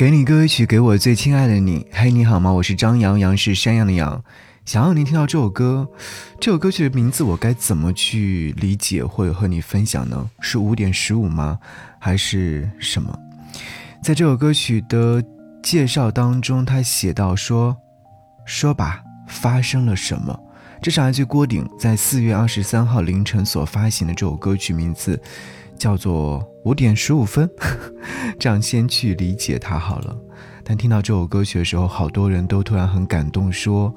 给你歌曲，给我最亲爱的你。嘿，你好吗？我是张阳阳，是山羊的羊。想要您听到这首歌，这首歌曲的名字我该怎么去理解或者和你分享呢？是五点十五吗？还是什么？在这首歌曲的介绍当中，他写到说：“说吧，发生了什么？”这是来自郭顶在四月二十三号凌晨所发行的这首歌曲，名字叫做。五点十五分，这样先去理解它好了。但听到这首歌曲的时候，好多人都突然很感动，说：“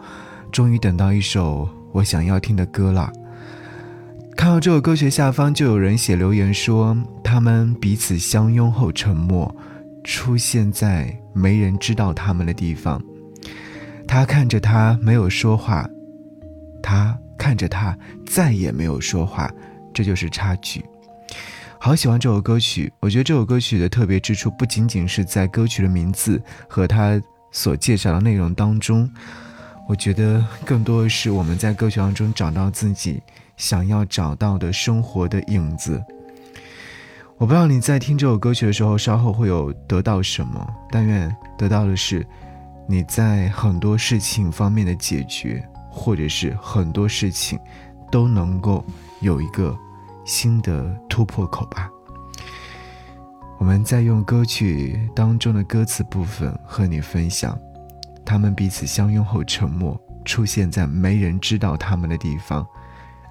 终于等到一首我想要听的歌了。”看到这首歌曲下方就有人写留言说：“他们彼此相拥后沉默，出现在没人知道他们的地方。”他看着他没有说话，他看着他再也没有说话，这就是差距。好喜欢这首歌曲，我觉得这首歌曲的特别之处不仅仅是在歌曲的名字和它所介绍的内容当中，我觉得更多的是我们在歌曲当中找到自己想要找到的生活的影子。我不知道你在听这首歌曲的时候，稍后会有得到什么，但愿得到的是你在很多事情方面的解决，或者是很多事情都能够有一个。新的突破口吧。我们在用歌曲当中的歌词部分和你分享，他们彼此相拥后沉默，出现在没人知道他们的地方。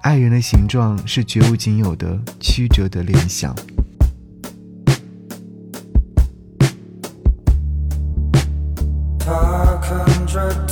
爱人的形状是绝无仅有的曲折的联想。他看着